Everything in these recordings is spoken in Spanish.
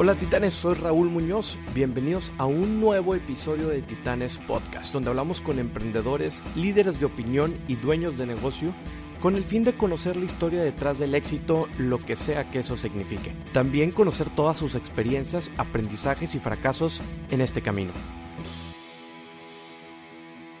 Hola Titanes, soy Raúl Muñoz. Bienvenidos a un nuevo episodio de Titanes Podcast, donde hablamos con emprendedores, líderes de opinión y dueños de negocio con el fin de conocer la historia detrás del éxito, lo que sea que eso signifique. También conocer todas sus experiencias, aprendizajes y fracasos en este camino.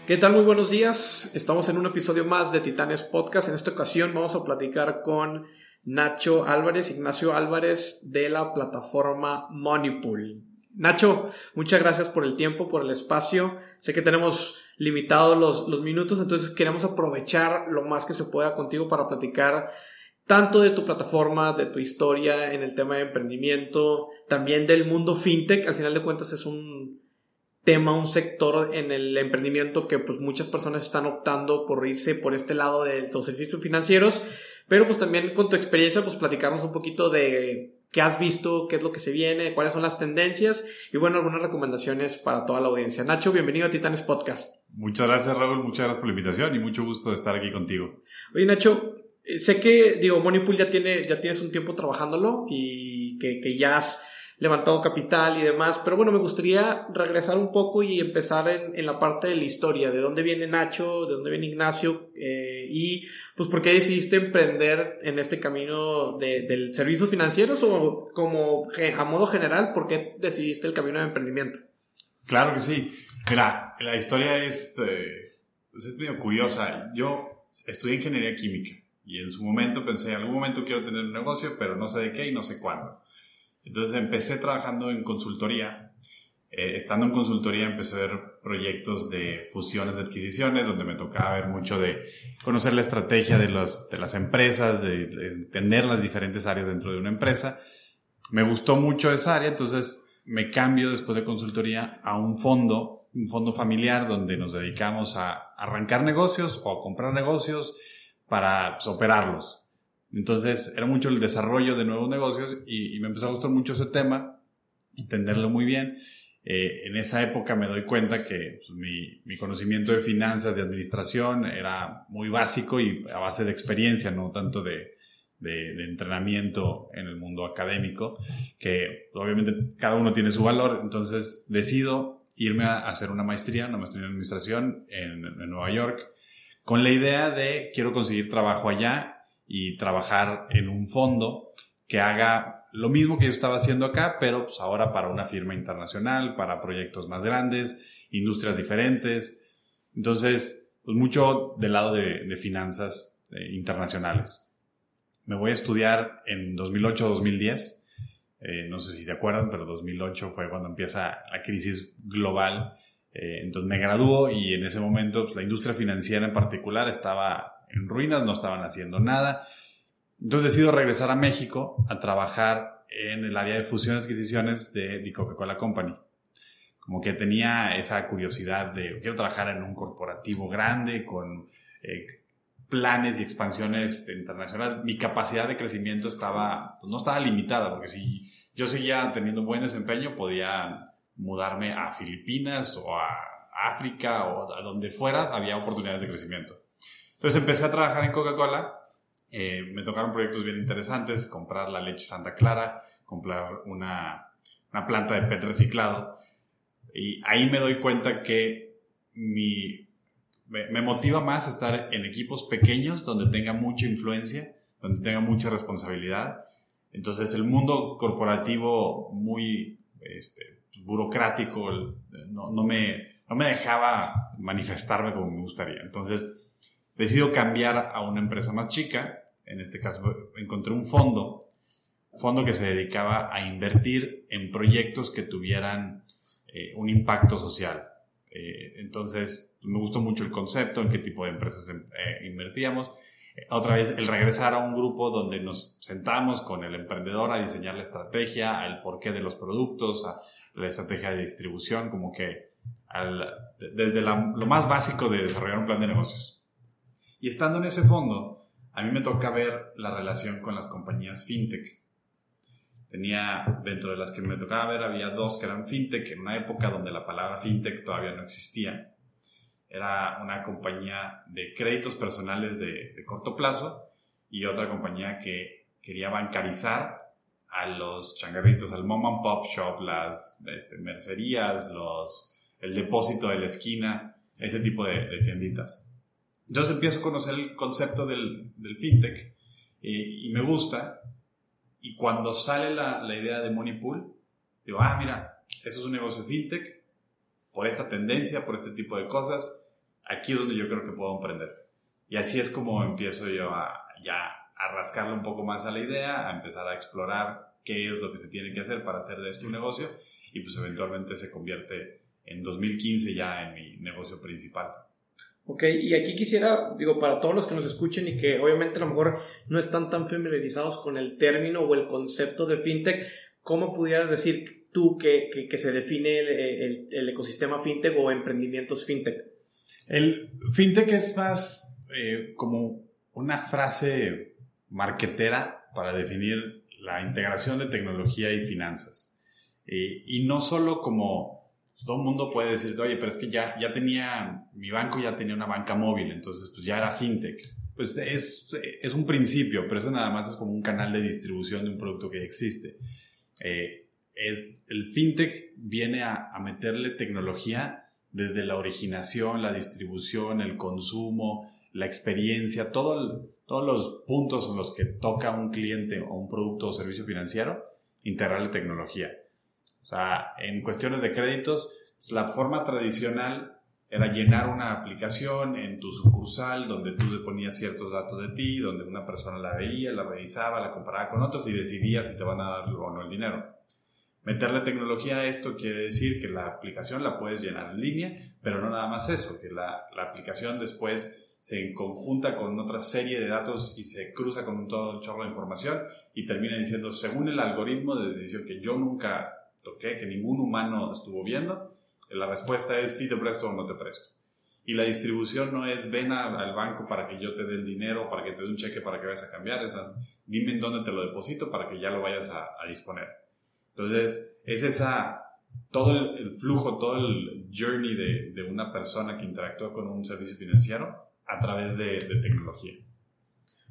¿Qué tal? Muy buenos días. Estamos en un episodio más de Titanes Podcast. En esta ocasión vamos a platicar con Nacho Álvarez, Ignacio Álvarez de la plataforma Moneypool. Nacho, muchas gracias por el tiempo, por el espacio. Sé que tenemos limitados los, los minutos, entonces queremos aprovechar lo más que se pueda contigo para platicar tanto de tu plataforma, de tu historia en el tema de emprendimiento, también del mundo fintech. Al final de cuentas es un tema, un sector en el emprendimiento que pues muchas personas están optando por irse por este lado de los servicios financieros, pero pues también con tu experiencia pues platicarnos un poquito de qué has visto, qué es lo que se viene, cuáles son las tendencias y bueno, algunas recomendaciones para toda la audiencia. Nacho, bienvenido a Titanes Podcast. Muchas gracias Raúl, muchas gracias por la invitación y mucho gusto de estar aquí contigo. Oye Nacho, eh, sé que, digo, Moneypool ya, tiene, ya tienes un tiempo trabajándolo y que, que ya has levantado capital y demás, pero bueno, me gustaría regresar un poco y empezar en, la parte de la historia, de dónde viene Nacho, de dónde viene Ignacio eh, y pues por qué decidiste emprender en este camino de, del servicios financieros o como a modo general, por qué decidiste el camino de emprendimiento. Claro que sí. Mira, la historia es, eh, pues es medio curiosa. Yo estudié ingeniería química y en su momento pensé, en algún momento quiero tener un negocio, pero no sé de qué y no sé cuándo. Entonces empecé trabajando en consultoría. Eh, estando en consultoría empecé a ver proyectos de fusiones de adquisiciones, donde me tocaba ver mucho de conocer la estrategia de, los, de las empresas, de, de entender las diferentes áreas dentro de una empresa. Me gustó mucho esa área, entonces me cambio después de consultoría a un fondo, un fondo familiar donde nos dedicamos a arrancar negocios o a comprar negocios para pues, operarlos. Entonces era mucho el desarrollo de nuevos negocios y, me empezó a gustar mucho ese tema, entenderlo muy bien. Eh, en esa época me doy cuenta que pues, mi, mi, conocimiento de finanzas, de administración era muy básico y a base de experiencia, no tanto de, de, de entrenamiento en el mundo académico, que obviamente cada uno tiene su valor. Entonces decido irme a hacer una maestría, una maestría en administración en, en Nueva York, con la idea de quiero conseguir trabajo allá y trabajar en un fondo que haga lo mismo que yo estaba haciendo acá, pero pues ahora para una firma internacional, para proyectos más grandes, industrias diferentes. Entonces, pues mucho del lado de, de finanzas eh, internacionales. Me voy a estudiar en 2008-2010. Eh, no sé si se acuerdan, pero 2008 fue cuando empieza la crisis global. Eh, entonces me graduó y en ese momento pues, la industria financiera en particular estaba en ruinas, no estaban haciendo nada. Entonces decido regresar a México a trabajar en el área de fusiones y adquisiciones de The Coca-Cola Company. Como que tenía esa curiosidad de quiero trabajar en un corporativo grande con eh, planes y expansiones internacionales. Mi capacidad de crecimiento estaba, pues no estaba limitada, porque si yo seguía teniendo buen desempeño, podía mudarme a Filipinas o a África o a donde fuera, había oportunidades de crecimiento. Entonces empecé a trabajar en Coca-Cola. Eh, me tocaron proyectos bien interesantes, comprar la leche Santa Clara, comprar una, una planta de PET reciclado. Y ahí me doy cuenta que mi, me, me, motiva más estar en equipos pequeños donde tenga mucha influencia, donde tenga mucha responsabilidad. Entonces el mundo corporativo muy este, burocrático no, no, me, no me dejaba manifestarme como me gustaría. Entonces decido cambiar a una empresa más chica. En este caso encontré un fondo, fondo que se dedicaba a invertir en proyectos que tuvieran eh, un impacto social. Eh, entonces me gustó mucho el concepto, en qué tipo de empresas eh, invertíamos. Otra vez, el regresar a un grupo donde nos sentamos con el emprendedor a diseñar la estrategia, el porqué de los productos, a la estrategia de distribución, como que desde lo más básico de desarrollar un plan de negocios. Y estando en ese fondo, a mí me toca ver la relación con las compañías fintech. Tenía, dentro de las que me tocaba ver, había dos que eran fintech, en una época donde la palabra fintech todavía no existía. Era una compañía de créditos personales de, de corto plazo y otra compañía que quería bancarizar a los changarritos, al mom and pop shop, las este, mercerías, los, el depósito de la esquina, ese tipo de, tienditas. Entonces empiezo a conocer el concepto del, fintech y me gusta. Y cuando sale la, idea de Money Pool, digo, ah, mira, esto es un negocio fintech, por esta tendencia, por este tipo de cosas, aquí es donde yo creo que puedo emprender. Y así es como empiezo yo a, ya a rascarle un poco más a la idea, a empezar a explorar qué es lo que se tiene que hacer para hacer de esto un negocio y pues eventualmente se convierte en 2015 ya en mi negocio principal. Ok, y aquí quisiera, digo, para todos los que nos escuchen y que obviamente a lo mejor no están tan familiarizados con el término o el concepto de fintech, ¿cómo pudieras decir tú que, que, se define el, el, ecosistema fintech o emprendimientos fintech? El fintech es más eh, como una frase marquetera para definir la integración de tecnología y finanzas. Eh, y no solo como todo el mundo puede decirte, oye, pero es que ya, ya tenía, mi banco ya tenía una banca móvil, entonces pues ya era fintech. Pues es, es un principio, pero eso nada más es como un canal de distribución de un producto que existe. Eh, el, fintech viene a, a, meterle tecnología desde la originación, la distribución, el consumo, la experiencia, todo todos los puntos en los que toca un cliente o un producto o servicio financiero, integrarle tecnología. O sea, en cuestiones de créditos, pues, la forma tradicional era llenar una aplicación en tu sucursal donde tú le ponías ciertos datos de ti, donde una persona la veía, la revisaba, la comparaba con otros y decidía si te van a dar o no el dinero. Meterle tecnología a esto quiere decir que la aplicación la puedes llenar en línea, pero no nada más eso, que la, la aplicación después se conjunta con otra serie de datos y se cruza con un todo un chorro de información y termina diciendo, según el algoritmo de decisión que yo nunca toqué, que ningún humano estuvo viendo, la respuesta es sí te presto o no te presto. Y la distribución no es ven al banco para que yo te dé el dinero, para que te dé un cheque para que vayas a cambiar, dime en dónde te lo deposito para que ya lo vayas a, disponer. Entonces, es esa, todo el, flujo, todo el journey de, de una persona que interactúa con un servicio financiero a través de, tecnología.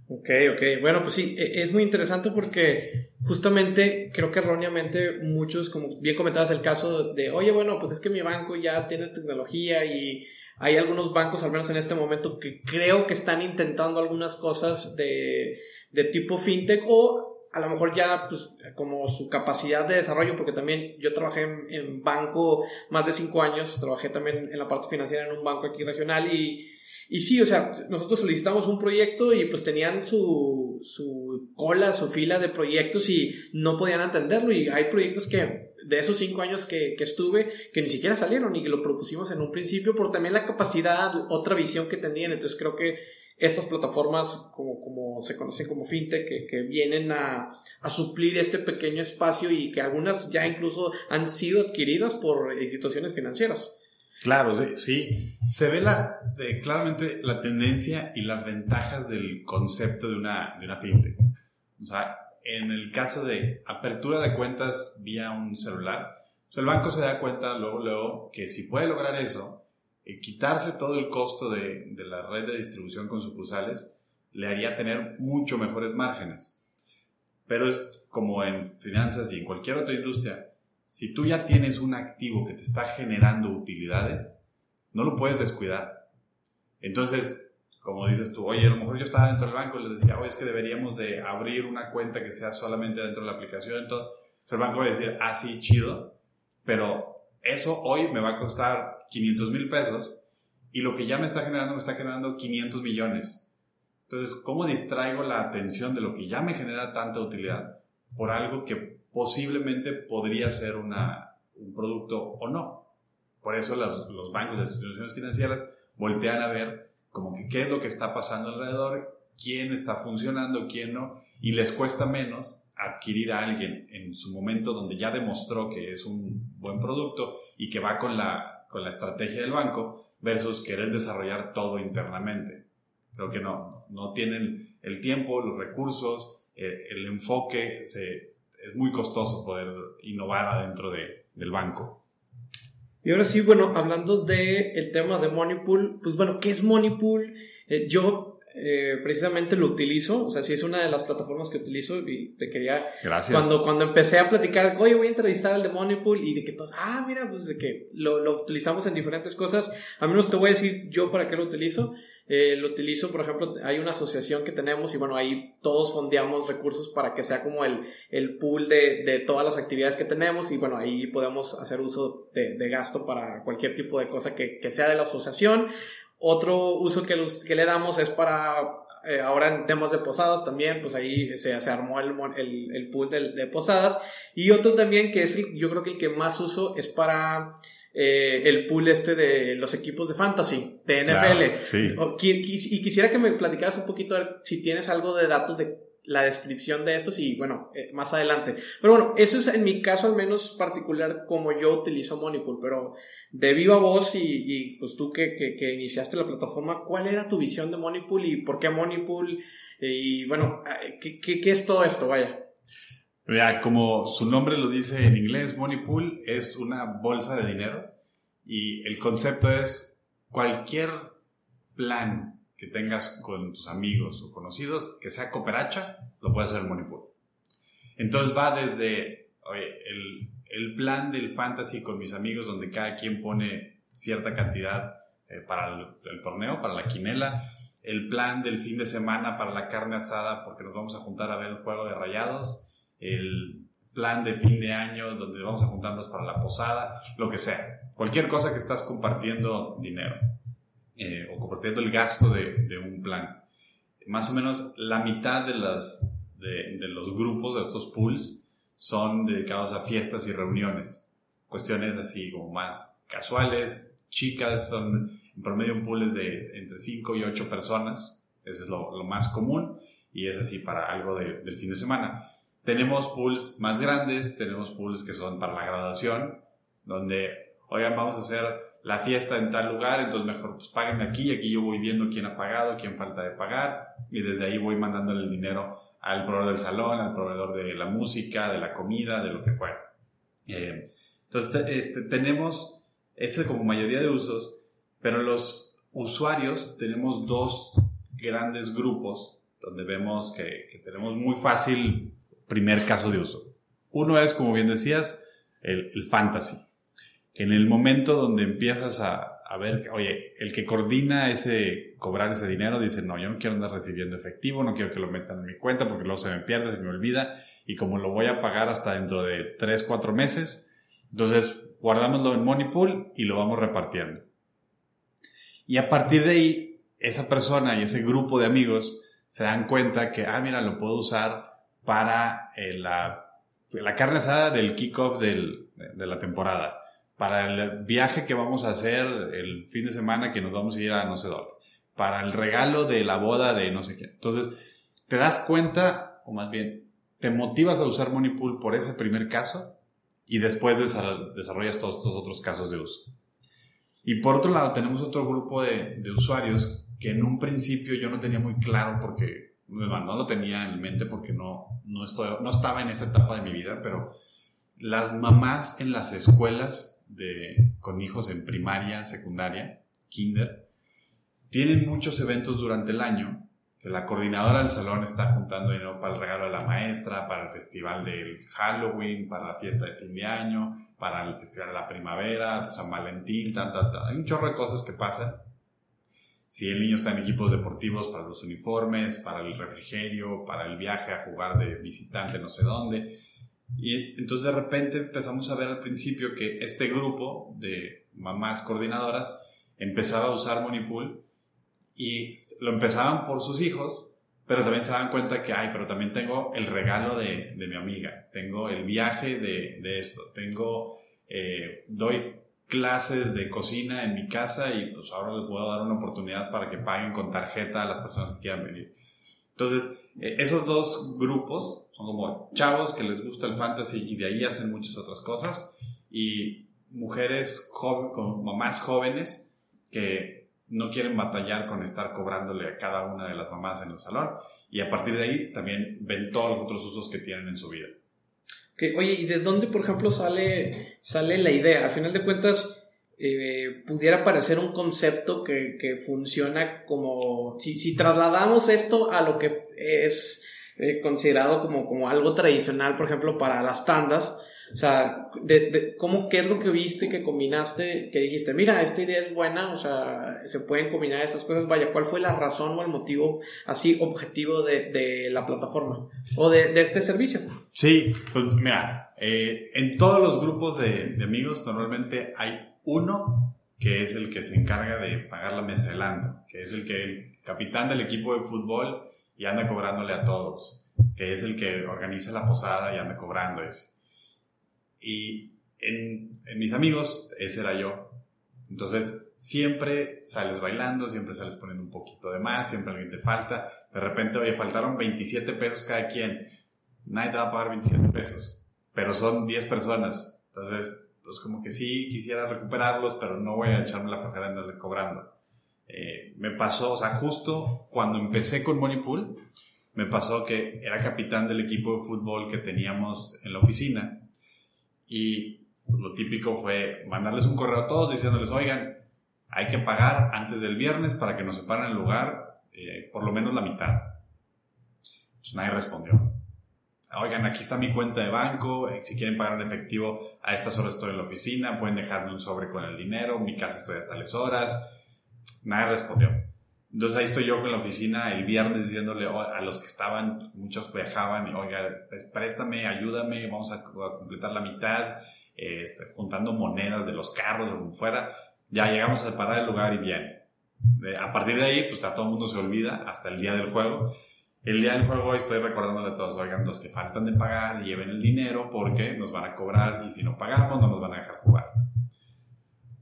Ok, ok. Bueno, pues sí, e, es muy interesante porque justamente creo que erróneamente muchos, como bien comentabas el caso de, oye, bueno, pues es que mi banco ya tiene tecnología y hay algunos bancos, al menos en este momento, que creo que están intentando algunas cosas de, de tipo fintech o a lo mejor ya pues como su capacidad de desarrollo, porque también yo trabajé en, en banco más de cinco años, trabajé también en la parte financiera en un banco aquí regional y y sí, o sea, nosotros solicitamos un proyecto y pues tenían su, su cola, su fila de proyectos y no podían atenderlo. Y hay proyectos que de esos cinco años que, que estuve que ni siquiera salieron y que lo propusimos en un principio por también la capacidad, otra visión que tenían. Entonces creo que estas plataformas, como, como se conocen como fintech, que, que vienen a, a, suplir este pequeño espacio y que algunas ya incluso han sido adquiridas por instituciones financieras. Claro, sí, Se ve la, claramente la tendencia y las ventajas del concepto de una, de una fintech. O sea, en el caso de apertura de cuentas vía un celular, el banco se da cuenta luego, luego que si puede lograr eso, eh, quitarse todo el costo de, de la red de distribución con sucursales, le haría tener mucho mejores márgenes. Pero es como en finanzas y en cualquier otra industria, si tú ya tienes un activo que te está generando utilidades, no lo puedes descuidar. Entonces, como dices tú, oye, a lo mejor yo estaba dentro del banco y les decía, oye, es que deberíamos de abrir una cuenta que sea solamente dentro de la aplicación. Entonces, el banco va a decir, ah, sí, chido, pero eso hoy me va a costar 500 mil pesos y lo que ya me está generando me está generando 500 millones. Entonces, ¿cómo distraigo la atención de lo que ya me genera tanta utilidad por algo que posiblemente podría ser una, un producto o no. Por eso los bancos, las instituciones financieras voltean a ver como que qué es lo que está pasando alrededor, quién está funcionando, quién no, y les cuesta menos adquirir a alguien en su momento donde ya demostró que es un buen producto y que va con la, con la estrategia del banco versus querer desarrollar todo internamente. Creo que no, no tienen el tiempo, los recursos, eh, el enfoque, se, es muy costoso poder innovar adentro de, del banco. Y ahora sí, bueno, hablando del el tema de Money Pool, pues bueno, ¿qué es Money Pool? Eh, yo eh, precisamente lo utilizo, o sea, sí es una de las plataformas que utilizo y te quería... Gracias. Cuando, cuando empecé a platicar, oye, voy a entrevistar al de Moneypool y de que todos, ah, mira, pues de que lo, lo utilizamos en diferentes cosas, al menos te voy a decir yo para qué lo utilizo. Eh, lo utilizo, por ejemplo, hay una asociación que tenemos y bueno, ahí todos fondeamos recursos para que sea como el, el pool de, de todas las actividades que tenemos y bueno, ahí podemos hacer uso de, de gasto para cualquier tipo de cosa que, que, sea de la asociación. Otro uso que, los, que le damos es para eh, ahora en temas de posadas también, pues ahí se, se armó el, el, el pool de, de, posadas. Y otro también que es el, yo creo que el que más uso es para eh, el pool este de los equipos de fantasy, de NFL. Claro, sí. Y quisiera que me platicaras un poquito si tienes algo de datos de la descripción de estos y bueno, eh, más adelante. Pero bueno, eso es en mi caso al menos particular como yo utilizo Moneypool, pero de viva voz y, y pues tú que, que, que, iniciaste la plataforma, ¿cuál era tu visión de Moneypool y por qué Moneypool? Y bueno, ¿qué, qué, qué es todo esto? Vaya. Vea, como su nombre lo dice en inglés, Money Pool es una bolsa de dinero y el concepto es cualquier plan que tengas con tus amigos o conocidos que sea cooperacha, lo puede hacer Money Pool. Entonces va desde el, el, plan del fantasy con mis amigos donde cada quien pone cierta cantidad eh, para el, el torneo, para la quinela, el plan del fin de semana para la carne asada porque nos vamos a juntar a ver el juego de rayados, el plan de fin de año donde vamos a juntarnos para la posada, lo que sea. Cualquier cosa que estás compartiendo dinero eh, o compartiendo el gasto de, de, un plan. Más o menos la mitad de, las, de, de los grupos de estos pools son dedicados a fiestas y reuniones. Cuestiones así como más casuales, chicas, son en promedio un pool es de entre 5 y 8 personas, eso es lo, lo, más común y es así para algo de, del fin de semana. Tenemos pools más grandes, tenemos pools que son para la graduación, donde, oigan, vamos a hacer la fiesta en tal lugar, entonces mejor pues páguenme aquí y aquí yo voy viendo quién ha pagado, quién falta de pagar y desde ahí voy mandándole el dinero al proveedor del salón, al proveedor de la música, de la comida, de lo que fuera. Eh, entonces este, tenemos ese como mayoría de usos, pero los usuarios tenemos dos grandes grupos donde vemos que, que tenemos muy fácil primer caso de uso. Uno es, como bien decías, el, el fantasy. En el momento donde empiezas a, a, ver, oye, el que coordina ese, cobrar ese dinero dice, no, yo no quiero andar recibiendo efectivo, no quiero que lo metan en mi cuenta porque luego se me pierde, se me olvida. Y como lo voy a pagar hasta dentro de 3, 4 meses, entonces guardámoslo en Moneypool y lo vamos repartiendo. Y a partir de ahí, esa persona y ese grupo de amigos se dan cuenta que, ah, mira, lo puedo usar para eh, la, la, carne asada del kickoff de la temporada, para el viaje que vamos a hacer el fin de semana que nos vamos a ir a no sé dónde, para el regalo de la boda de no sé quién. Entonces, te das cuenta, o más bien, te motivas a usar Moneypool por ese primer caso y después desarrollas todos estos otros casos de uso. Y por otro lado, tenemos otro grupo de, de usuarios que en un principio yo no tenía muy claro porque no lo tenía en mente porque no, no, estoy, no estaba en esa etapa de mi vida, pero las mamás en las escuelas de, con hijos en primaria, secundaria, kinder, tienen muchos eventos durante el año que la coordinadora del salón está juntando dinero para el regalo de la maestra, para el festival del Halloween, para la fiesta de fin de año, para el festival de la primavera, San Valentín, tal, tal, tal. Hay un chorro de cosas que pasan si el niño está en equipos deportivos para los uniformes, para el refrigerio, para el viaje a jugar de visitante no sé dónde. Y entonces de repente empezamos a ver al principio que este grupo de mamás coordinadoras empezaba a usar Moneypool y lo empezaban por sus hijos, pero también se dan cuenta que, ay, pero también tengo el regalo de, de mi amiga, tengo el viaje de, de esto, tengo, eh, doy clases de cocina en mi casa y pues ahora les puedo dar una oportunidad para que paguen con tarjeta a las personas que quieran venir. Entonces, eh, esos dos grupos son como chavos que les gusta el fantasy y de ahí hacen muchas otras cosas y mujeres joven, con mamás jóvenes que no quieren batallar con estar cobrándole a cada una de las mamás en el salón y a partir de ahí también ven todos los otros usos que tienen en su vida. Oye, ¿y de dónde, por ejemplo, sale, sale la idea? Al final de cuentas, eh, pudiera parecer un concepto que, que funciona como, si, trasladamos esto a lo que es eh, considerado como, como algo tradicional, por ejemplo, para las tandas, o sea, de, ¿cómo, ¿qué es lo que viste, que combinaste, que dijiste, mira, esta idea es buena, o sea, se pueden combinar estas cosas, vaya, ¿cuál fue la razón o el motivo así objetivo de, de la plataforma o de, este servicio? Sí, pues mira, eh, en todos los grupos de, amigos normalmente hay uno que es el que se encarga de pagar la mesa delante, que es el que el capitán del equipo de fútbol y anda cobrándole a todos, que es el que organiza la posada y anda cobrando eso. Y en, mis amigos, ese era yo. Entonces, siempre sales bailando, siempre sales poniendo un poquito de más, siempre alguien te falta. De repente, oye, faltaron 27 pesos cada quien. Nadie te va a pagar 27 pesos, pero son 10 personas. Entonces, pues como que sí quisiera recuperarlos, pero no voy a echarme la flojera andarle cobrando. Eh, me pasó, o sea, justo cuando empecé con Moneypool, me pasó que era capitán del equipo de fútbol que teníamos en la oficina y lo típico fue mandarles un correo a todos diciéndoles, oigan, hay que pagar antes del viernes para que nos separen el lugar eh, por lo menos la mitad. Pues nadie respondió. Oigan, aquí está mi cuenta de banco, eh, si quieren pagar en efectivo, a estas horas estoy en la oficina, pueden dejarme un sobre con el dinero, mi casa estoy hasta las horas. Nadie respondió. Entonces ahí estoy yo con la oficina el viernes diciéndole a los que estaban, muchos viajaban, oiga, pues, préstame, ayúdame, vamos a, completar la mitad, este, juntando monedas de los carros, de fuera. Ya llegamos a separar el lugar y bien. A partir de ahí, pues todo el mundo se olvida hasta el día del juego. El día del juego estoy recordándole a todos, oigan, los que faltan de pagar, lleven el dinero porque nos van a cobrar y si no pagamos no nos van a dejar jugar.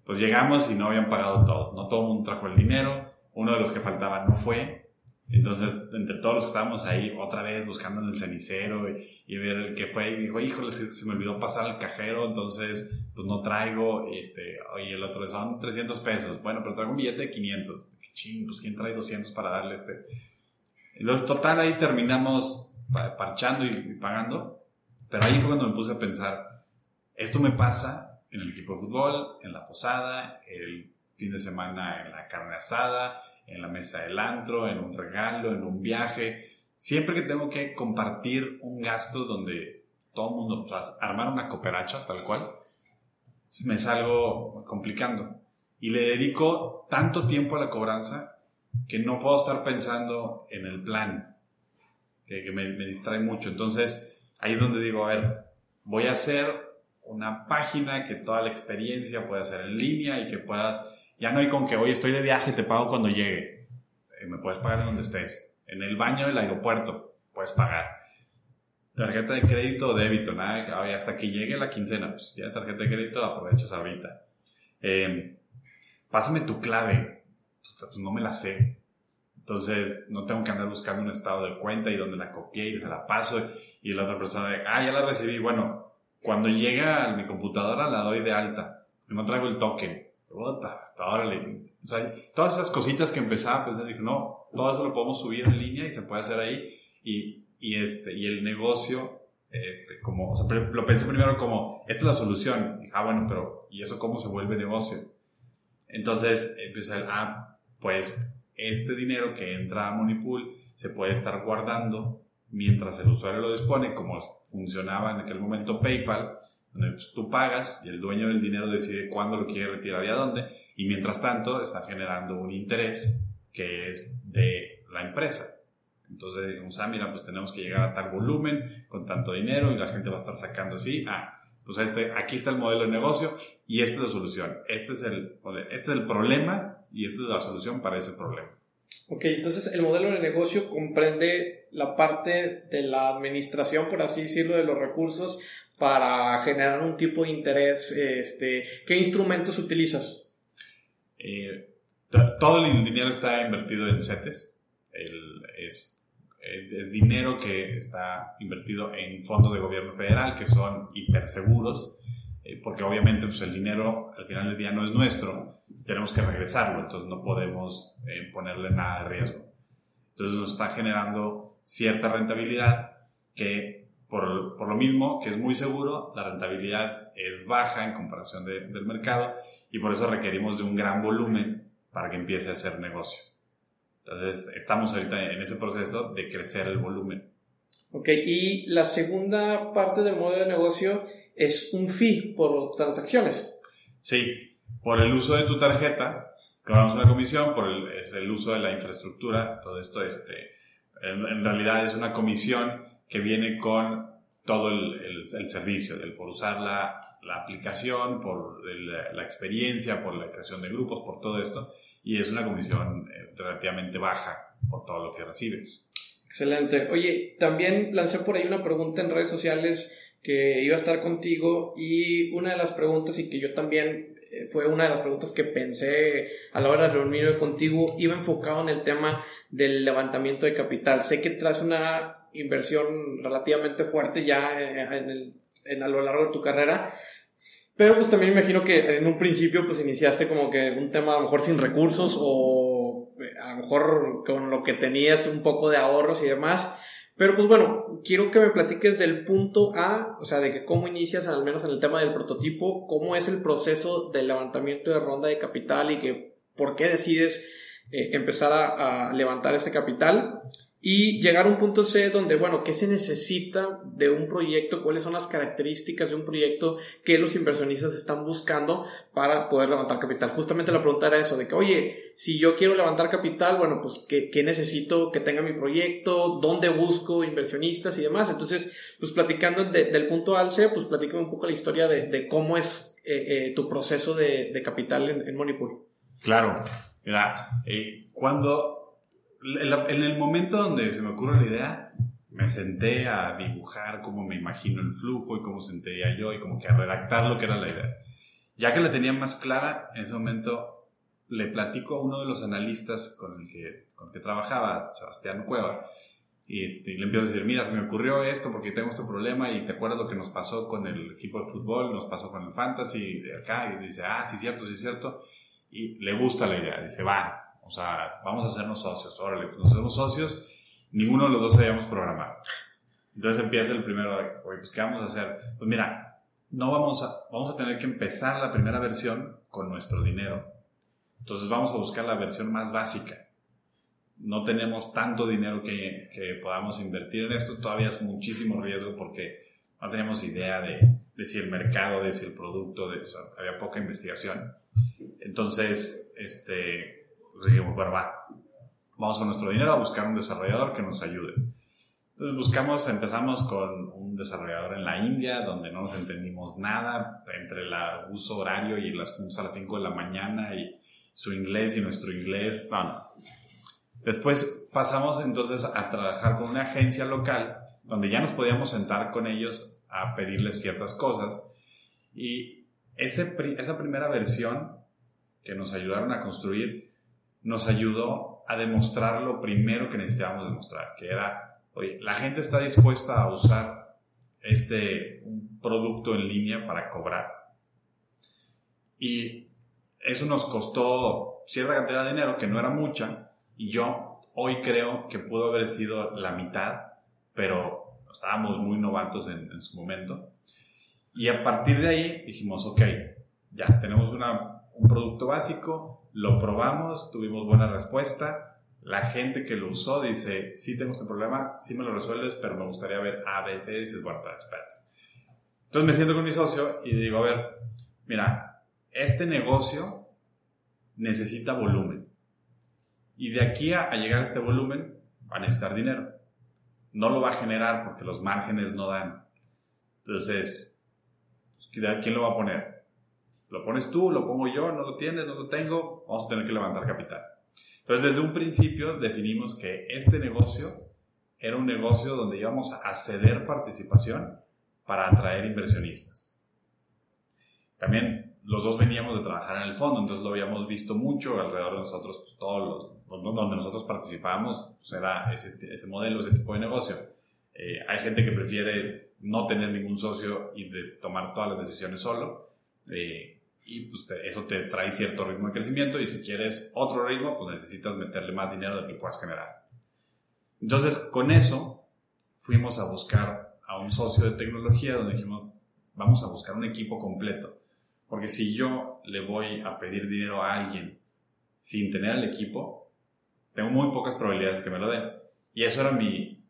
Pues llegamos y no habían pagado todo, no todo el mundo trajo el dinero, uno de los que faltaba no fue. Entonces, entre todos los que estábamos ahí, otra vez buscando en el cenicero y, ver el que fue, dijo, híjole, se, me olvidó pasar al cajero, entonces, pues no traigo, este, oye, el otro son 300 pesos, bueno, pero traigo un billete de 500. Ching, pues ¿quién trae 200 para darle este? Entonces, total, ahí terminamos parchando y pagando, pero ahí fue cuando me puse a pensar, esto me pasa en el equipo de fútbol, en la posada, el fin de semana en la carne asada, en la mesa del antro, en un regalo, en un viaje. Siempre que tengo que compartir un gasto donde todo el mundo, o armar una cooperacha tal cual, me salgo complicando. Y le dedico tanto tiempo a la cobranza que no puedo estar pensando en el plan, que, me, distrae mucho. Entonces, ahí es donde digo, a ver, voy a hacer una página que toda la experiencia pueda ser en línea y que pueda ya no hay con que, hoy estoy de viaje, te pago cuando llegue. Eh, me puedes pagar en donde estés. En el baño del aeropuerto, puedes pagar. Tarjeta de crédito o débito, nada, hasta que llegue la quincena, pues ya es tarjeta de crédito, aprovechas ahorita. Eh, pásame tu clave, pues no me la sé. Entonces, no tengo que andar buscando un estado de cuenta y donde la copié y se la paso y la otra persona de, ah, ya la recibí. Bueno, cuando llega a mi computadora la doy de alta. No traigo el token o sea, todas esas cositas que empezaba, pues dije, no, todo eso lo podemos subir en línea y se puede hacer ahí. Y, y este, y el negocio, eh, como, o lo pensé primero como, esta es la solución. Y, ah, bueno, pero ¿y eso cómo se vuelve negocio? Entonces empecé a ah, pues este dinero que entra a Monipool se puede estar guardando mientras el usuario lo dispone, como funcionaba en aquel momento PayPal, pues, tú pagas y el dueño del dinero decide cuándo lo quiere retirar y a dónde, y mientras tanto está generando un interés que es de la empresa. Entonces, digamos, ah, mira, pues tenemos que llegar a tal volumen con tanto dinero y la gente va a estar sacando así. Ah, pues este, aquí está el modelo de negocio y esta es la solución. Este es el, este es el problema y esta es la solución para ese problema. Ok, entonces el modelo de negocio comprende la parte de la administración, por así decirlo, de los recursos, para generar un tipo de interés? Este, ¿Qué instrumentos utilizas? Eh, todo el dinero está invertido en CETES. es, es, dinero que está invertido en fondos de gobierno federal que son hiperseguros, eh, porque obviamente pues, el dinero al final del día no es nuestro, tenemos que regresarlo, entonces no podemos eh, ponerle nada de riesgo. Entonces nos está generando cierta rentabilidad que por, por, lo mismo que es muy seguro, la rentabilidad es baja en comparación del mercado y por eso requerimos de un gran volumen para que empiece a hacer negocio. Entonces, estamos ahorita en ese proceso de crecer el volumen. Ok, y la segunda parte del modelo de negocio es un fee por transacciones. Sí, por el uso de tu tarjeta, cobramos una comisión, por el, es el uso de la infraestructura, todo esto este, en, realidad es una comisión que viene con todo el, el, servicio, del, por usar la, la aplicación, por la experiencia, por la creación de grupos, por todo esto, y es una comisión eh, relativamente baja por todo lo que recibes. Excelente. Oye, también lancé por ahí una pregunta en redes sociales que iba a estar contigo y una de las preguntas y que yo también fue una de las preguntas que pensé a la hora de reunirme contigo iba enfocado en el tema del levantamiento de capital. Sé que traes una inversión relativamente fuerte ya eh, en, a lo largo de tu carrera, pero pues también imagino que en un principio pues iniciaste como que un tema a lo mejor sin recursos o eh, a lo mejor con lo que tenías un poco de ahorros y demás. Pero pues bueno, quiero que me platiques del punto A, o sea, de que cómo inicias al menos en el tema del prototipo, cómo es el proceso del levantamiento de ronda de capital y que por qué decides eh, empezar a, a, levantar ese capital y llegar a un punto C donde, bueno, ¿qué se necesita de un proyecto? ¿Cuáles son las características de un proyecto que los inversionistas están buscando para poder levantar capital? Justamente la pregunta era eso, de que, oye, si yo quiero levantar capital, bueno, pues, ¿qué, qué necesito que tenga mi proyecto? ¿Dónde busco inversionistas y demás? Entonces, pues platicando del punto al C, pues platícame un poco la historia de, cómo es eh, eh, tu proceso de, de capital en, en. Claro, mira, eh, cuando en el momento donde se me ocurre la idea, me senté a dibujar cómo me imagino el flujo y cómo sentía yo y como que a redactar lo que era la idea. Ya que la tenía más clara, en ese momento le platico a uno de los analistas con el que, con el que trabajaba, Sebastián Cueva, y, este, le empiezo a decir, mira, se me ocurrió esto porque tengo este problema y te acuerdas lo que nos pasó con el equipo de fútbol, nos pasó con el fantasy de acá, y dice, ah, sí, cierto, sí, cierto, y le gusta la idea, dice, va, o sea, vamos a hacernos socios, órale, pues nos hacemos socios, ninguno de los dos sabíamos programar. Entonces empieza el primero, oye, pues ¿qué vamos a hacer? Pues mira, no vamos a, vamos a tener que empezar la primera versión con nuestro dinero. Entonces vamos a buscar la versión más básica. No tenemos tanto dinero que, que podamos invertir en esto, todavía es muchísimo riesgo porque no tenemos idea de, de si el mercado, de si el producto, de, había poca investigación. Entonces, este, pues dijimos, bueno, va, vamos con nuestro dinero a buscar un desarrollador que nos ayude. Entonces buscamos, empezamos con un desarrollador en la India, donde no nos entendimos nada entre el uso horario y las a las 5 de la mañana y su inglés y nuestro inglés. No, Después pasamos entonces a trabajar con una agencia local, donde ya nos podíamos sentar con ellos a pedirles ciertas cosas. Y ese, esa primera versión que nos ayudaron a construir nos ayudó a demostrar lo primero que necesitábamos demostrar, que era, oye, la gente está dispuesta a usar este producto en línea para cobrar. Y eso nos costó cierta cantidad de dinero, que no era mucha, y yo hoy creo que pudo haber sido la mitad, pero estábamos muy novatos en, en su momento. Y a partir de ahí dijimos, ok, ya tenemos una, un producto básico, lo probamos, tuvimos buena respuesta. La gente que lo usó dice, sí tengo este problema, sí me lo resuelves, pero me gustaría ver A, B, C. Dices, bueno, espérate. Entonces me siento con mi socio y digo, a ver, mira, este negocio necesita volumen. Y de aquí a, llegar a este volumen va a necesitar dinero. No lo va a generar porque los márgenes no dan. Entonces, pues, ¿quién lo va a poner? Lo pones tú, lo pongo yo, no lo tienes, no lo tengo, vamos a tener que levantar capital. Entonces, desde un principio definimos que este negocio era un negocio donde íbamos a ceder participación para atraer inversionistas. También los dos veníamos de trabajar en el fondo, entonces lo habíamos visto mucho alrededor de nosotros, pues, todos los, donde nosotros participábamos, pues era ese, modelo, ese tipo de negocio. Eh, hay gente que prefiere no tener ningún socio y de tomar todas las decisiones solo. Eh, y pues eso te trae cierto ritmo de crecimiento y si quieres otro ritmo, pues necesitas meterle más dinero del que puedas generar. Entonces, con eso fuimos a buscar a un socio de tecnología donde dijimos, vamos a buscar un equipo completo. Porque si yo le voy a pedir dinero a alguien sin tener al equipo, tengo muy pocas probabilidades que me lo den. Y eso era mi...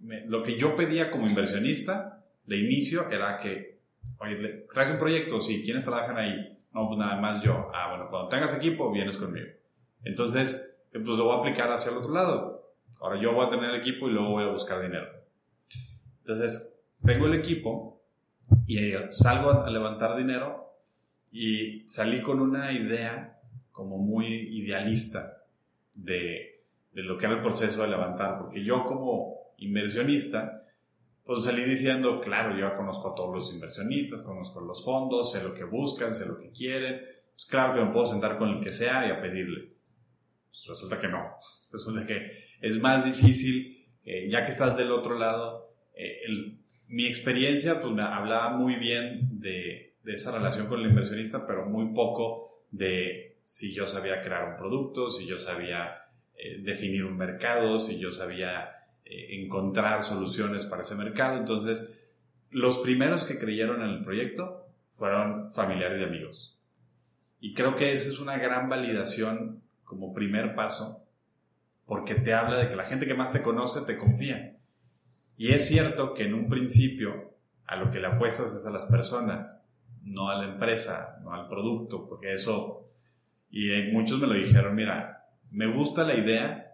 lo que yo pedía como inversionista de inicio era que, oye, traes un proyecto, sí, ¿quiénes trabajan ahí? No, pues nada más yo. Ah, bueno, cuando tengas equipo, vienes conmigo. Entonces, pues lo voy a aplicar hacia el otro lado. Ahora yo voy a tener el equipo y luego voy a buscar dinero. Entonces, tengo el equipo y salgo a levantar dinero y salí con una idea como muy idealista de, de lo que era el proceso de levantar, porque yo como inversionista, pues salí diciendo, claro, yo conozco a todos los inversionistas, conozco los fondos, sé lo que buscan, sé lo que quieren, pues claro que me puedo sentar con el que sea y a pedirle. Pues resulta que no, resulta que es más difícil, eh, ya que estás del otro lado, eh, mi experiencia pues me hablaba muy bien de, de esa relación con el inversionista, pero muy poco de si yo sabía crear un producto, si yo sabía eh, definir un mercado, si yo sabía eh, encontrar soluciones para ese mercado. Entonces, los primeros que creyeron en el proyecto fueron familiares y amigos. Y creo que esa es una gran validación como primer paso, porque te habla de que la gente que más te conoce te confía. Y es cierto que en un principio a lo que le apuestas es a las personas no a la empresa, no al producto, porque eso, y muchos me lo dijeron, mira, me gusta la idea,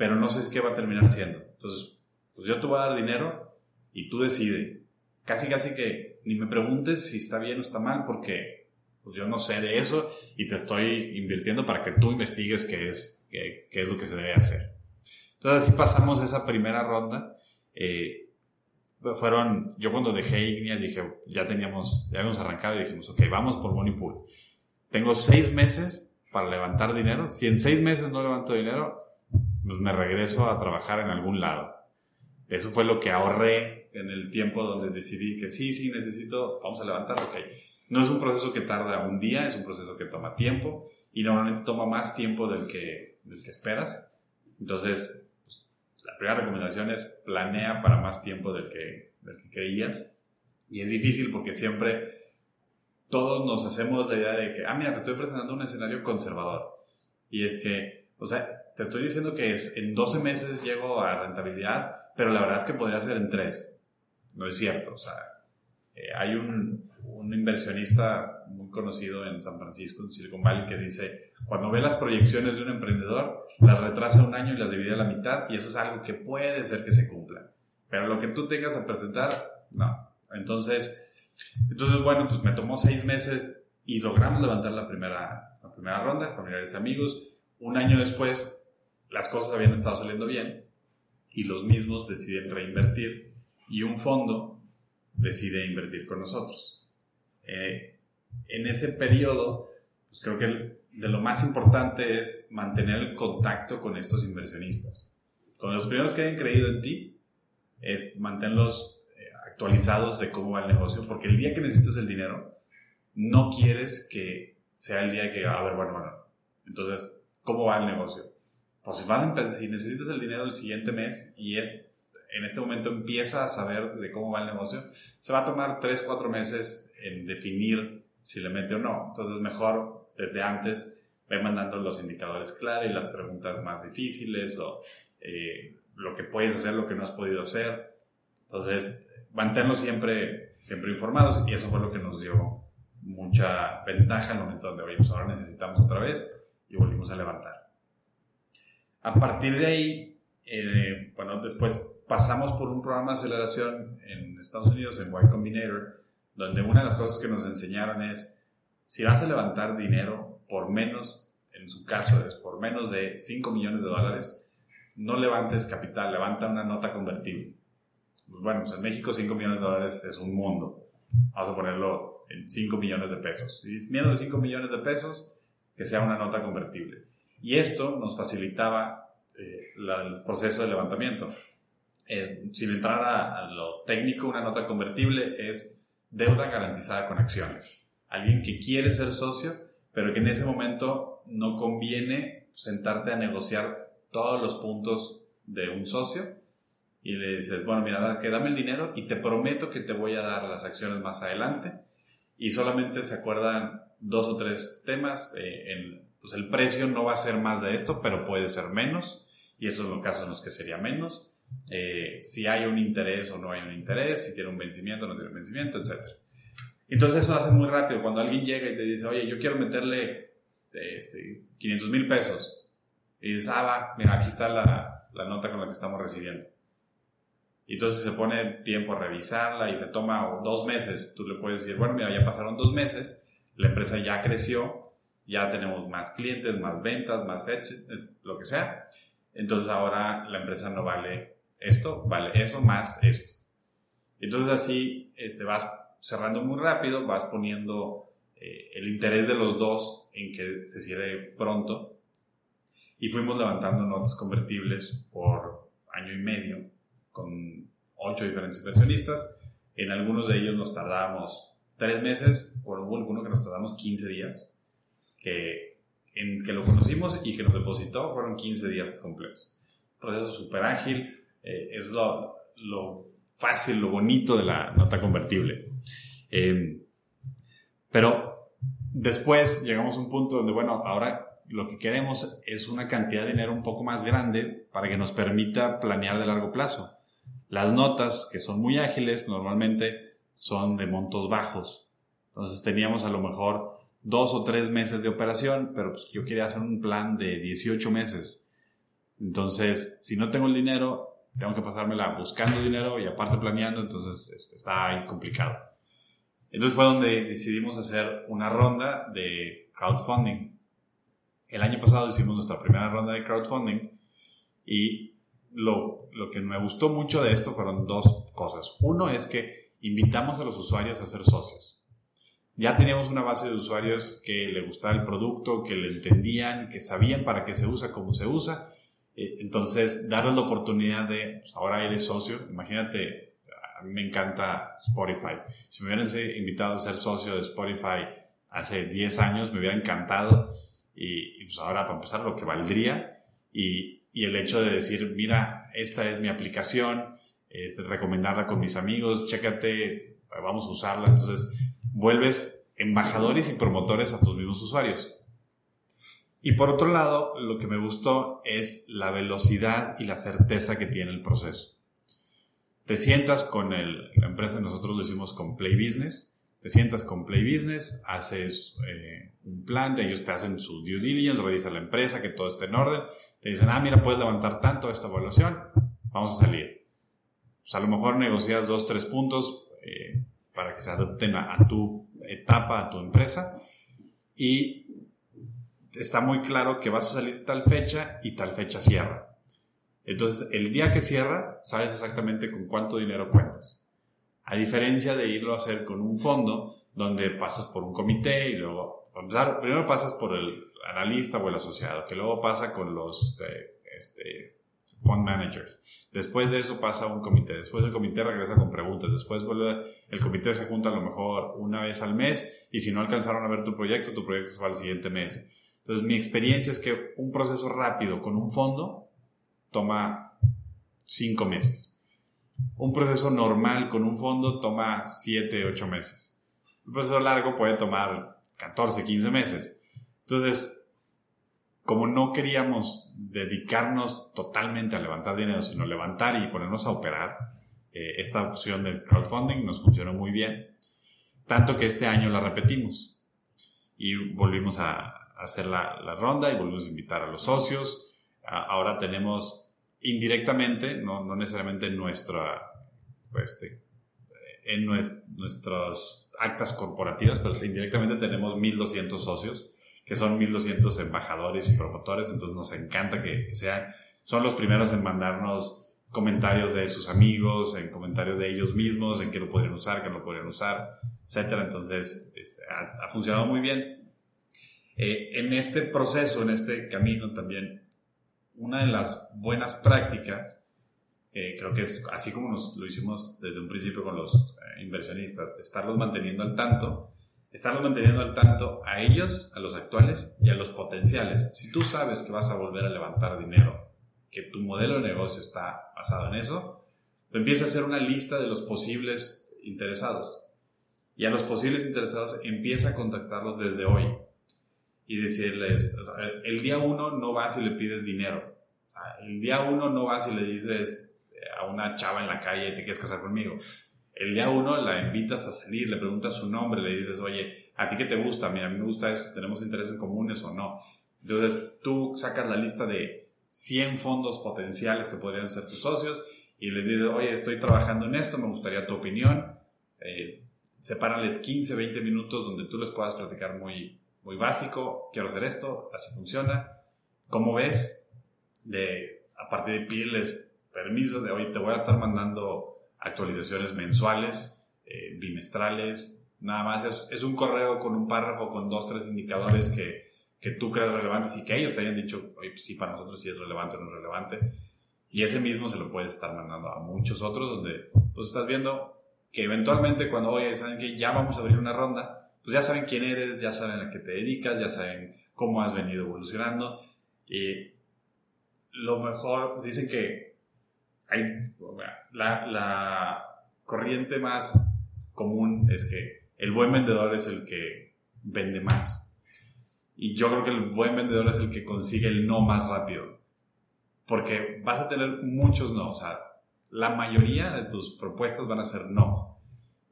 pero no sé qué va a terminar siendo. Entonces, pues yo te voy a dar dinero y tú decide. Casi, casi que ni me preguntes si está bien o está mal, porque pues yo no sé de eso y te estoy invirtiendo para que tú investigues qué es, qué, es lo que se debe hacer. Entonces, así pasamos esa primera ronda. Eh, fueron, yo cuando dejé Ignia dije, ya teníamos, ya habíamos arrancado y dijimos, ok, vamos por Money Pool. Tengo seis meses para levantar dinero. Si en seis meses no levanto dinero, me regreso a trabajar en algún lado. Eso fue lo que ahorré en el tiempo donde decidí que sí, sí, necesito, vamos a levantar, ok. No es un proceso que tarda un día, es un proceso que toma tiempo y normalmente toma más tiempo del que, del que esperas. Entonces, la primera recomendación es planea para más tiempo del que, del que creías. Y es difícil porque siempre todos nos hacemos la idea de que, ah, mira, te estoy presentando un escenario conservador. Y es que, o sea, te estoy diciendo que es, en 12 meses llego a rentabilidad, pero la verdad es que podría ser en 3. No es cierto, o sea, eh, hay un, un, inversionista muy conocido en San Francisco, en Silicon Valley, que dice, cuando ve las proyecciones de un emprendedor, las retrasa un año y las divide a la mitad, y eso es algo que puede ser que se cumpla. Pero lo que tú tengas a presentar, no. Entonces, entonces bueno, pues me tomó seis meses y logramos levantar la primera, la primera ronda, familiares y amigos. Un año después, las cosas habían estado saliendo bien y los mismos deciden reinvertir y un fondo decide invertir con nosotros. Eh, en ese periodo, pues creo que de lo más importante es mantener el contacto con estos inversionistas. Con los primeros que hayan creído en ti, es mantenerlos eh, actualizados de cómo va el negocio, porque el día que necesites el dinero, no quieres que sea el día que, a ver, bueno, bueno, entonces, ¿cómo va el negocio? Pues si, vas, si necesitas el dinero el siguiente mes y es en este momento empieza a saber de cómo va el negocio, se va a tomar 3, 4 meses en definir si le mete o no. Entonces, mejor desde antes ve mandando los indicadores clave las preguntas más difíciles, lo, eh, lo que puedes hacer, lo que no has podido hacer. Entonces, mantenerlos siempre, siempre informados y eso fue lo que nos dio mucha ventaja en el momento donde, oye, pues ahora necesitamos otra vez y volvimos a levantar. A partir de ahí, eh, bueno, después pasamos por un programa de aceleración en Estados Unidos, en Y Combinator, donde una de las cosas que nos enseñaron es, si vas a levantar dinero por menos, en su caso es por menos de 5 millones de dólares, no levantes capital, levanta una nota convertible. Pues bueno, pues en México 5 millones de dólares es un mundo. Vamos a ponerlo en 5 millones de pesos. Si es menos de 5 millones de pesos, que sea una nota convertible. Y esto nos facilitaba eh, el proceso de levantamiento eh, sin entrar a, lo técnico, una nota convertible es deuda garantizada con acciones. Alguien que quiere ser socio, pero que en ese momento no conviene sentarte a negociar todos los puntos de un socio, y le dices, bueno, mira, que dame el dinero y te prometo que te voy a dar las acciones más adelante. Y solamente se acuerdan dos o tres temas. Eh, pues el precio no va a ser más de esto, pero puede ser menos. Y esos son los casos en los que sería menos. Eh, si hay un interés o no hay un interés, si tiene un vencimiento o no tiene un vencimiento, etc. Entonces eso hace muy rápido. Cuando alguien llega y te dice, oye, yo quiero meterle este, 500 mil pesos. Y dices, ah, va, mira, aquí está la, la nota con la que estamos recibiendo. Y entonces se pone tiempo a revisarla y se toma dos meses. Tú le puedes decir, bueno, mira, ya pasaron dos meses, la empresa ya creció, ya tenemos más clientes, más ventas, más éxito, lo que sea. Entonces ahora la empresa no vale esto, vale eso más esto. Entonces así este, vas cerrando muy rápido, vas poniendo eh, el interés de los dos en que se cierre pronto. Y fuimos levantando notas convertibles por año y medio con ocho diferentes inversionistas. En algunos de ellos nos tardamos tres meses, por hubo alguno que nos tardamos 15 días, que, en que lo conocimos y que nos depositó fueron 15 días completos. Proceso súper ágil, eh, es lo, lo, fácil, lo bonito de la nota convertible. Eh, pero después llegamos a un punto donde, bueno, ahora lo que queremos es una cantidad de dinero un poco más grande para que nos permita planear de largo plazo. Las notas, que son muy ágiles, normalmente son de montos bajos. Entonces teníamos a lo mejor dos o tres meses de operación, pero pues yo quería hacer un plan de 18 meses. Entonces, si no tengo el dinero, tengo que pasármela buscando dinero y aparte planeando, entonces este, está ahí complicado. Entonces fue donde decidimos hacer una ronda de crowdfunding. El año pasado hicimos nuestra primera ronda de crowdfunding y lo, lo que me gustó mucho de esto fueron dos cosas. Uno es que invitamos a los usuarios a ser socios. Ya teníamos una base de usuarios que le gustaba el producto, que le entendían, que sabían para qué se usa, cómo se usa. Eh, entonces, darles la oportunidad de, pues, ahora eres socio, imagínate, a mí me encanta Spotify. Si me hubieran invitado a ser socio de Spotify hace 10 años, me hubiera encantado. Y, pues ahora, para empezar, lo que valdría. Y, y el hecho de decir, mira, esta es mi aplicación, es recomendarla con mis amigos, chécate, vamos a usarla. Entonces, vuelves embajadores y promotores a tus mismos usuarios. Y por otro lado, lo que me gustó es la velocidad y la certeza que tiene el proceso. Te sientas con el, la empresa, nosotros lo hicimos con Play Business, te sientas con Play Business, haces eh, un plan, de ellos te hacen su due diligence, revisan la empresa, que todo esté en orden, te dicen, ah, mira, puedes levantar tanto esta evaluación, vamos a salir. Pues a lo mejor negocias dos, tres puntos eh, para que se adapten a, tu etapa, a tu empresa, y está muy claro que vas a salir tal fecha y tal fecha cierra. Entonces, el día que cierra, sabes exactamente con cuánto dinero cuentas. A diferencia de irlo a hacer con un fondo, donde pasas por un comité y luego, primero pasas por el analista o el asociado, que luego pasa con los eh, este, fund managers. Después de eso pasa un comité, después el comité regresa con preguntas, después vuelve, el comité se junta a lo mejor una vez al mes y si no alcanzaron a ver tu proyecto, tu proyecto se va al siguiente mes. Entonces mi experiencia es que un proceso rápido con un fondo toma cinco meses. Un proceso normal con un fondo toma siete, ocho meses. Un proceso largo puede tomar 14, 15 meses. Entonces, como no queríamos dedicarnos totalmente a levantar dinero, sino levantar y ponernos a operar, eh, esta opción del crowdfunding nos funcionó muy bien. Tanto que este año la repetimos y volvimos a, hacer la, la, ronda y volvimos a invitar a los socios. ahora tenemos indirectamente, no, no necesariamente en nuestra, pues, este, en nuestras actas corporativas, pero indirectamente tenemos 1.200 socios que son 1200 embajadores y promotores, entonces nos encanta que sean, son los primeros en mandarnos comentarios de sus amigos, en comentarios de ellos mismos, en qué lo podrían usar, qué no lo podrían usar, etcétera. Entonces, este, ha, funcionado muy bien. Eh, en este proceso, en este camino también, una de las buenas prácticas, eh, creo que es así como nos, lo hicimos desde un principio con los eh, inversionistas, de estarlos manteniendo al tanto, estarlos manteniendo al tanto a ellos, a los actuales y a los potenciales. Si tú sabes que vas a volver a levantar dinero, que tu modelo de negocio está basado en eso, empieza a hacer una lista de los posibles interesados. Y a los posibles interesados empieza a contactarlos desde hoy y decirles, el día uno no vas y le pides dinero. El día uno no vas y le dices a una chava en la calle, te quieres casar conmigo. El día uno la invitas a salir, le preguntas su nombre, le dices, oye, ¿a ti qué te gusta? Mira, a mí me gusta esto, tenemos intereses comunes o no. Entonces tú sacas la lista de 100 fondos potenciales que podrían ser tus socios y les dices, oye, estoy trabajando en esto, me gustaría tu opinión. Eh, sepárales 15, 20 minutos donde tú les puedas platicar muy, muy básico, quiero hacer esto, así funciona. ¿Cómo ves? De, a partir de pedirles permiso de, hoy te voy a estar mandando actualizaciones mensuales, eh, bimestrales, nada más es, un correo con un párrafo con dos, tres indicadores que, que tú creas relevantes y que ellos te hayan dicho, pues sí, para nosotros sí es relevante o no es relevante. Y ese mismo se lo puedes estar mandando a muchos otros donde pues estás viendo que eventualmente cuando, oye, saben que ya vamos a abrir una ronda, pues ya saben quién eres, ya saben a qué te dedicas, ya saben cómo has venido evolucionando. Y lo mejor, pues dicen que hay, la, la corriente más común es que el buen vendedor es el que vende más. Y yo creo que el buen vendedor es el que consigue el no más rápido porque vas a tener muchos no, o sea, la mayoría de tus propuestas van a ser no.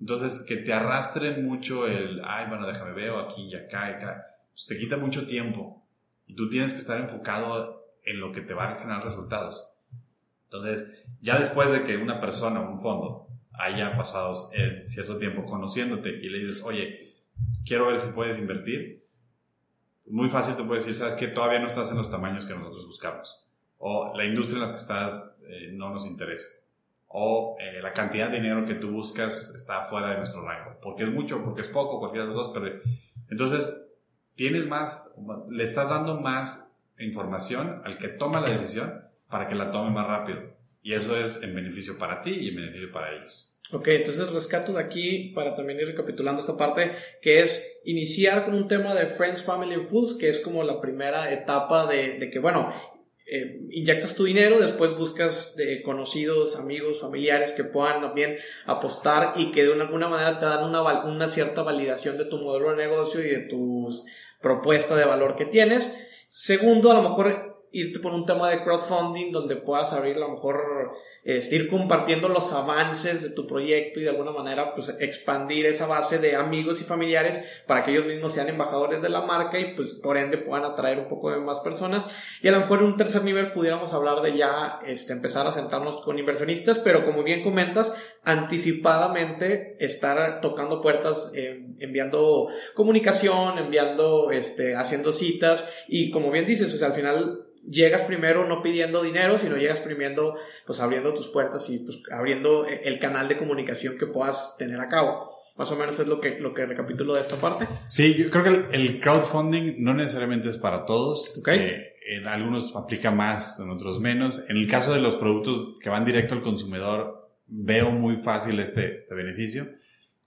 Entonces, que te arrastren mucho el, ay, bueno, déjame veo aquí y acá y acá, pues te quita mucho tiempo y tú tienes que estar enfocado en lo que te va a generar resultados. Entonces, ya después de que una persona o un fondo haya pasado cierto tiempo conociéndote y le dices, oye, quiero ver si puedes invertir, muy fácil te puede decir, sabes que todavía no estás en los tamaños que nosotros buscamos o la industria en la que estás eh, no nos interesa, o eh, la cantidad de dinero que tú buscas está fuera de nuestro rango, porque es mucho, porque es poco, cualquiera de los dos, pero entonces tienes más, le estás dando más información al que toma la decisión para que la tome más rápido. Y eso es en beneficio para ti y en beneficio para ellos. Ok, entonces rescato de aquí para también ir recapitulando esta parte, que es iniciar con un tema de Friends, Family and Fools, que es como la primera etapa de, de que, bueno, eh, inyectas tu dinero, después buscas conocidos, amigos, familiares que puedan también apostar y que de alguna manera te dan una, una cierta validación de tu modelo de negocio y de tus propuestas de valor que tienes. Segundo, a lo mejor irte por un tema de crowdfunding donde puedas abrir a lo mejor este, ir compartiendo los avances de tu proyecto y de alguna manera pues expandir esa base de amigos y familiares para que ellos mismos sean embajadores de la marca y pues por ende puedan atraer un poco de más personas. Y a lo mejor en un tercer nivel pudiéramos hablar de ya este, empezar a sentarnos con inversionistas pero como bien comentas anticipadamente estar tocando puertas enviando comunicación enviando este haciendo citas y como bien dices o sea al final llegas primero no pidiendo dinero, sino llegas primero pues abriendo tus puertas y pues abriendo el canal de comunicación que puedas tener a cabo. Más o menos es lo que, lo que recapitulo de esta parte. Sí, yo creo que el, crowdfunding no necesariamente es para todos. Okay. Eh, en algunos aplica más, en otros menos. En el caso de los productos que van directo al consumidor, veo muy fácil este, este beneficio.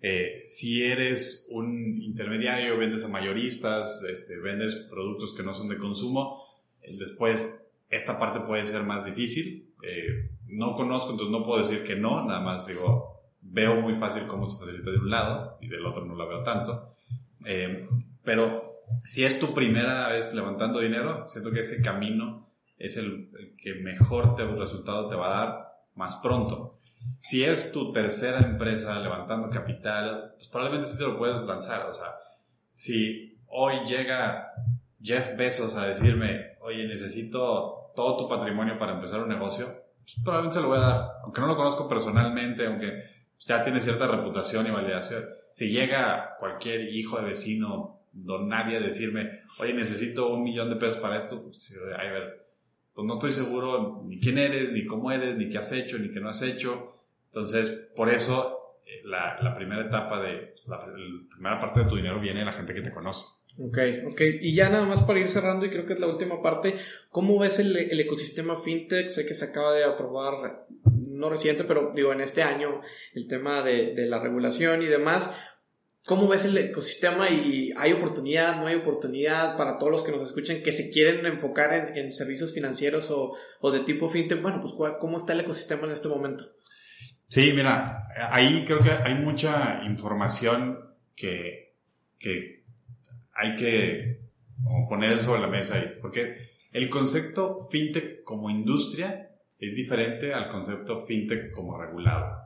Eh, si eres un intermediario, vendes a mayoristas, este, vendes productos que no son de consumo, Después, esta parte puede ser más difícil. Eh, no conozco, entonces no puedo decir que no, nada más digo, veo muy fácil cómo se facilita de un lado y del otro no la veo tanto. Eh, pero si es tu primera vez levantando dinero, siento que ese camino es el, que mejor te, resultado te va a dar más pronto. Si es tu tercera empresa levantando capital, pues probablemente sí te lo puedes lanzar. O sea, si hoy llega Jeff Bezos a decirme, oye, necesito todo tu patrimonio para empezar un negocio, pues, probablemente se lo voy a dar, aunque no lo conozco personalmente, aunque ya tiene cierta reputación y validación. Si llega cualquier hijo de vecino, don nadie, a decirme, oye, necesito un millón de pesos para esto, pues, a ver, pues no estoy seguro ni quién eres, ni cómo eres, ni qué has hecho, ni qué no has hecho. Entonces, por eso eh, la, la, primera etapa de, la, la, primera parte de tu dinero viene de la gente que te conoce. Ok, ok. Y ya nada más para ir cerrando, y creo que es la última parte, ¿cómo ves el, el ecosistema fintech? Sé que se acaba de aprobar, no reciente, pero digo, en este año, el tema de, de la regulación y demás. ¿Cómo ves el ecosistema y hay oportunidad, no hay oportunidad para todos los que nos escuchan que se quieren enfocar en, servicios financieros o, o, de tipo fintech? Bueno, pues ¿cómo está el ecosistema en este momento? Sí, mira, ahí creo que hay mucha información que, que hay que poner sobre la mesa ahí, porque el concepto fintech como industria es diferente al concepto fintech como regulado.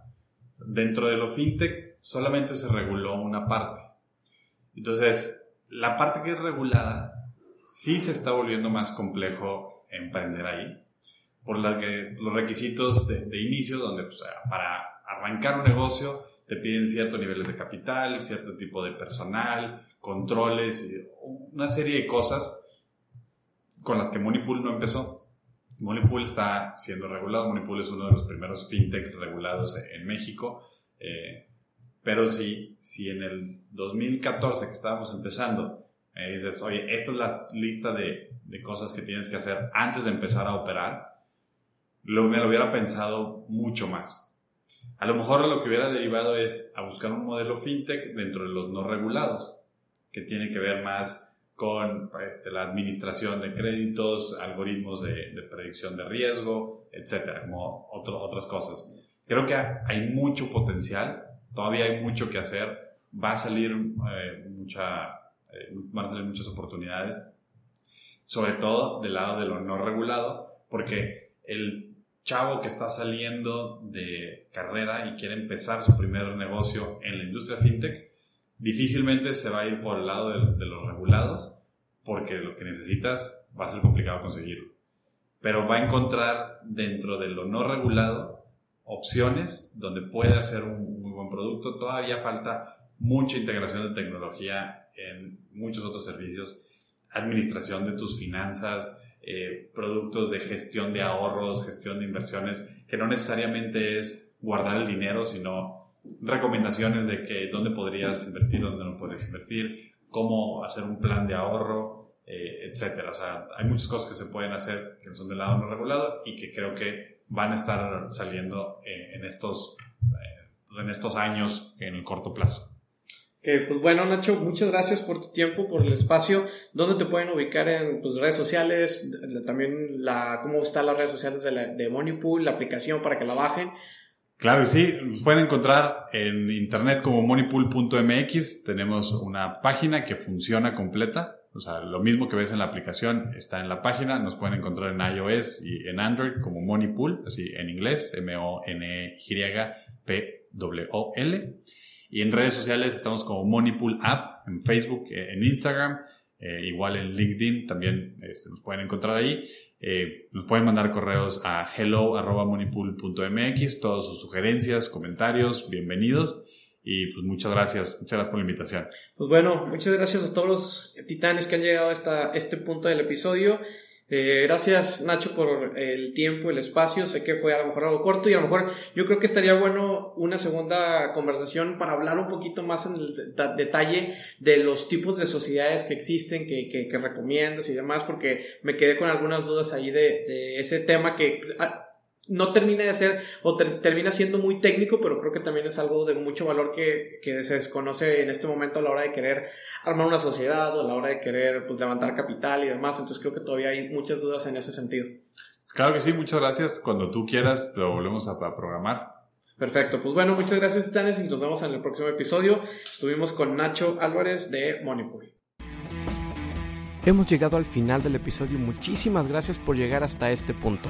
Dentro de lo fintech solamente se reguló una parte. Entonces, la parte que es regulada sí se está volviendo más complejo emprender ahí, por los requisitos de, inicio, donde pues, para arrancar un negocio te piden ciertos niveles de capital, cierto tipo de personal, controles, una serie de cosas con las que Moneypool no empezó. Moneypool está siendo regulado. Moneypool es uno de los primeros fintech regulados en México. Eh, pero si, si en el 2014 que estábamos empezando, me dices, oye, esta es la lista de, de cosas que tienes que hacer antes de empezar a operar, lo, me lo hubiera pensado mucho más. A lo mejor lo que hubiera derivado es a buscar un modelo fintech dentro de los no regulados, que tiene que ver más con este, la administración de créditos, algoritmos de, predicción de riesgo, etcétera, como otras cosas. Creo que hay mucho potencial, todavía hay mucho que hacer, va a salir, eh, mucha, eh, van a salir muchas oportunidades, sobre todo del lado de lo no regulado, porque el chavo que está saliendo de carrera y quiere empezar su primer negocio en la industria fintech, difícilmente se va a ir por el lado de, los regulados, porque lo que necesitas va a ser complicado conseguirlo. Pero va a encontrar dentro de lo no regulado opciones donde puede hacer un producto. Todavía falta mucha integración de tecnología en muchos otros servicios, administración de tus finanzas, eh, productos de gestión de ahorros, gestión de inversiones, que no necesariamente es guardar el dinero, sino recomendaciones de que dónde podrías invertir, dónde no podrías invertir, cómo hacer un plan de ahorro, eh, etcétera. O sea, hay muchas cosas que se pueden hacer que son del lado no regulado y que creo que van a estar saliendo eh, en, estos, en estos años en el corto plazo. pues bueno, Nacho, muchas gracias por tu tiempo, por el espacio. ¿Dónde te pueden ubicar en tus redes sociales? También la, cómo están las redes sociales de, la, de Moneypool, la aplicación para que la bajen. Claro sí, pueden encontrar en internet como moneypool.mx. Tenemos una página que funciona completa. O sea, lo mismo que ves en la aplicación está en la página. Nos pueden encontrar en iOS y en Android como Moneypool, así en inglés, M-O-N-Y-P-W-O-L. Y en redes sociales estamos como Moneypool App, en Facebook, en Instagram, eh, igual en LinkedIn también este, nos pueden encontrar ahí. Eh, nos pueden mandar correos a hello.monipool.mx, todas sus sugerencias, comentarios, bienvenidos. Y pues muchas gracias, muchas gracias por la invitación. Pues bueno, muchas gracias a todos los titanes que han llegado hasta este punto del episodio. Eh, gracias Nacho por el tiempo, el espacio. Sé que fue a lo mejor algo corto y a lo mejor yo creo que estaría bueno una segunda conversación para hablar un poquito más en el detalle de los tipos de sociedades que existen, que, que, recomiendas y demás, porque me quedé con algunas dudas ahí de, de ese tema que ah, no termina de ser o termina siendo muy técnico, pero creo que también es algo de mucho valor que, que, se desconoce en este momento a la hora de querer armar una sociedad o a la hora de querer pues, levantar capital y demás. Entonces creo que todavía hay muchas dudas en ese sentido. Claro que sí, muchas gracias. Cuando tú quieras, lo volvemos a, programar. Perfecto, pues bueno, muchas gracias Titanes y nos vemos en el próximo episodio. Estuvimos con Nacho Álvarez de Moneypool. Hemos llegado al final del episodio. Muchísimas gracias por llegar hasta este punto.